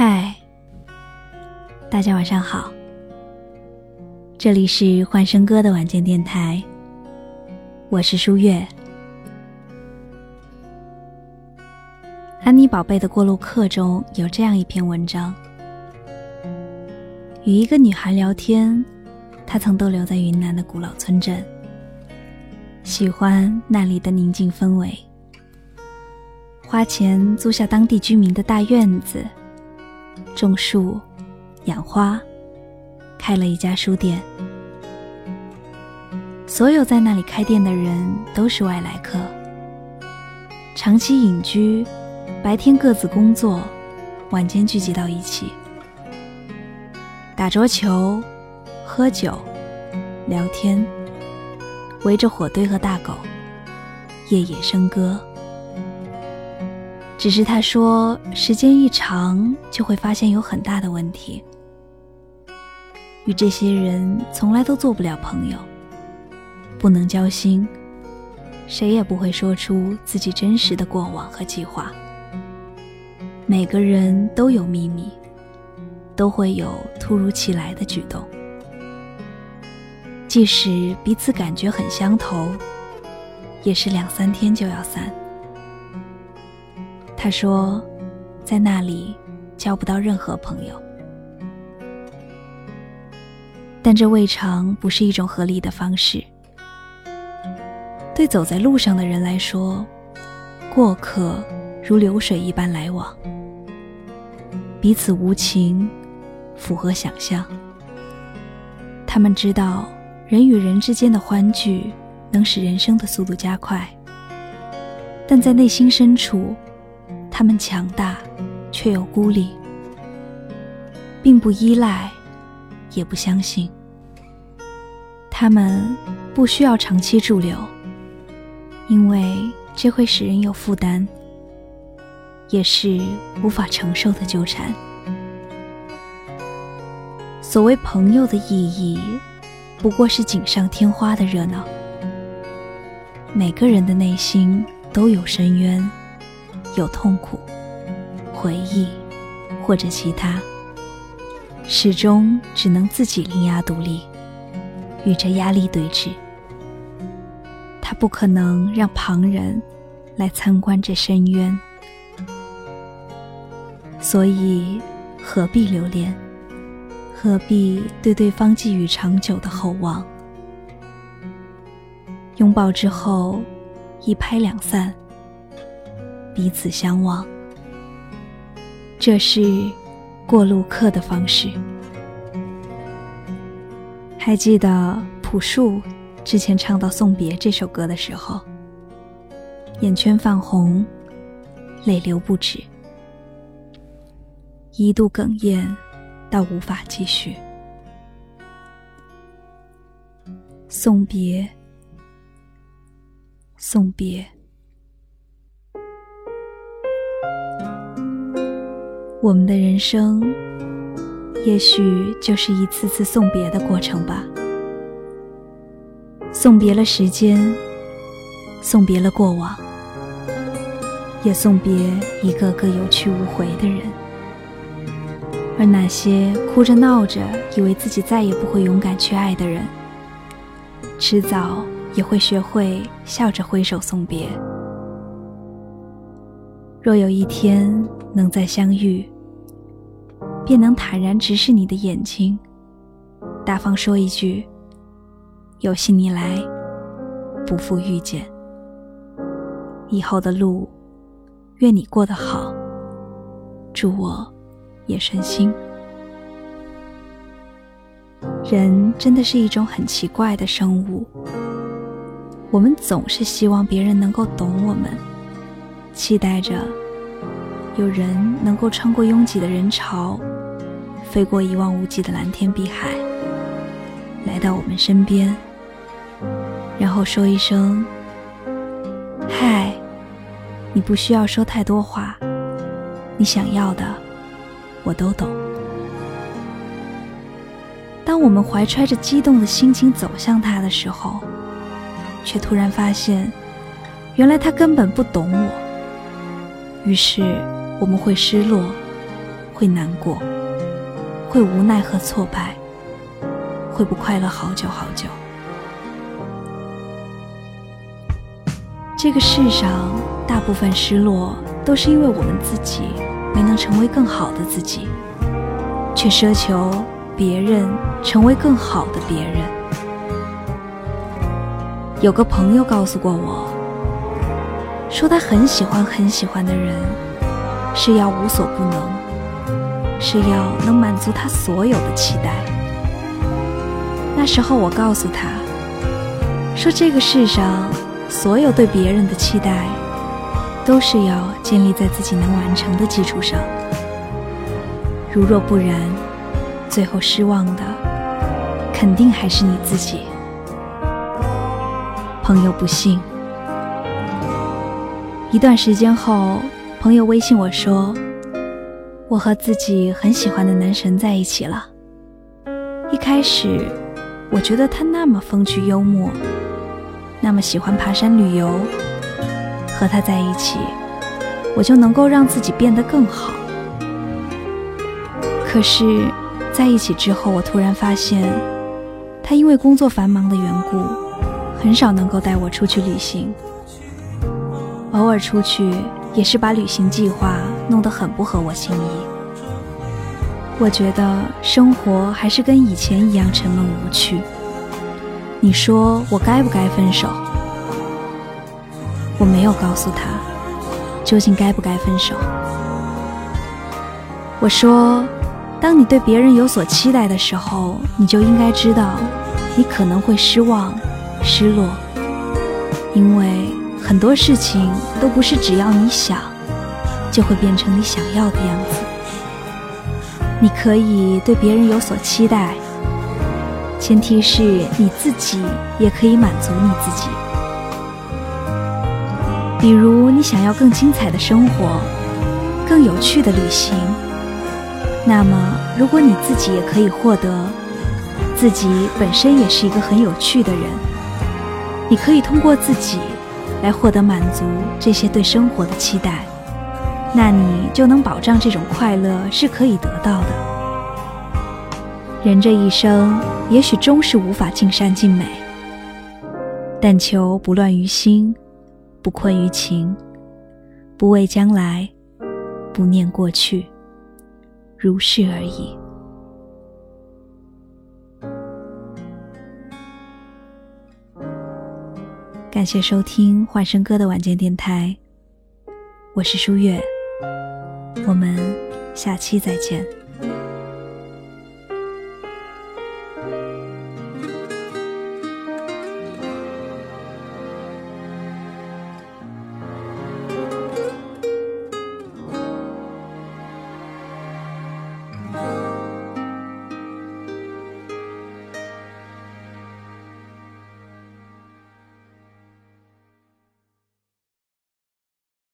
嗨，大家晚上好，这里是幻声歌的晚间电台，我是舒月。安妮宝贝的过路客中有这样一篇文章：与一个女孩聊天，她曾逗留在云南的古老村镇，喜欢那里的宁静氛围，花钱租下当地居民的大院子。种树，养花，开了一家书店。所有在那里开店的人都是外来客，长期隐居，白天各自工作，晚间聚集到一起，打桌球，喝酒，聊天，围着火堆和大狗，夜夜笙歌。只是他说，时间一长就会发现有很大的问题。与这些人从来都做不了朋友，不能交心，谁也不会说出自己真实的过往和计划。每个人都有秘密，都会有突如其来的举动。即使彼此感觉很相投，也是两三天就要散。他说，在那里交不到任何朋友，但这未尝不是一种合理的方式。对走在路上的人来说，过客如流水一般来往，彼此无情，符合想象。他们知道，人与人之间的欢聚能使人生的速度加快，但在内心深处。他们强大，却又孤立，并不依赖，也不相信。他们不需要长期驻留，因为这会使人有负担，也是无法承受的纠缠。所谓朋友的意义，不过是锦上添花的热闹。每个人的内心都有深渊。有痛苦、回忆或者其他，始终只能自己伶牙独立，与这压力对峙。他不可能让旁人来参观这深渊，所以何必留恋？何必对对方寄予长久的厚望？拥抱之后，一拍两散。彼此相望，这是过路客的方式。还记得朴树之前唱到《送别》这首歌的时候，眼圈泛红，泪流不止，一度哽咽到无法继续。送别，送别。我们的人生，也许就是一次次送别的过程吧。送别了时间，送别了过往，也送别一个个有去无回的人。而那些哭着闹着，以为自己再也不会勇敢去爱的人，迟早也会学会笑着挥手送别。若有一天能再相遇，便能坦然直视你的眼睛，大方说一句：“有幸你来，不负遇见。”以后的路，愿你过得好，祝我也顺心。人真的是一种很奇怪的生物，我们总是希望别人能够懂我们。期待着有人能够穿过拥挤的人潮，飞过一望无际的蓝天碧海，来到我们身边，然后说一声：“嗨，你不需要说太多话，你想要的我都懂。”当我们怀揣着激动的心情走向他的时候，却突然发现，原来他根本不懂我。于是，我们会失落，会难过，会无奈和挫败，会不快乐好久好久。这个世上大部分失落，都是因为我们自己没能成为更好的自己，却奢求别人成为更好的别人。有个朋友告诉过我，说他很喜欢很喜欢的人，是要无所不能。是要能满足他所有的期待。那时候我告诉他，说这个世上所有对别人的期待，都是要建立在自己能完成的基础上。如若不然，最后失望的肯定还是你自己。朋友不信。一段时间后，朋友微信我说。我和自己很喜欢的男神在一起了。一开始，我觉得他那么风趣幽默，那么喜欢爬山旅游，和他在一起，我就能够让自己变得更好。可是，在一起之后，我突然发现，他因为工作繁忙的缘故，很少能够带我出去旅行，偶尔出去。也是把旅行计划弄得很不合我心意。我觉得生活还是跟以前一样沉闷无趣。你说我该不该分手？我没有告诉他究竟该不该分手。我说，当你对别人有所期待的时候，你就应该知道，你可能会失望、失落，因为。很多事情都不是只要你想，就会变成你想要的样子。你可以对别人有所期待，前提是你自己也可以满足你自己。比如你想要更精彩的生活，更有趣的旅行，那么如果你自己也可以获得，自己本身也是一个很有趣的人，你可以通过自己。来获得满足这些对生活的期待，那你就能保障这种快乐是可以得到的。人这一生也许终是无法尽善尽美，但求不乱于心，不困于情，不畏将来，不念过去，如是而已。感谢收听幻声哥的晚间电台，我是舒月，我们下期再见。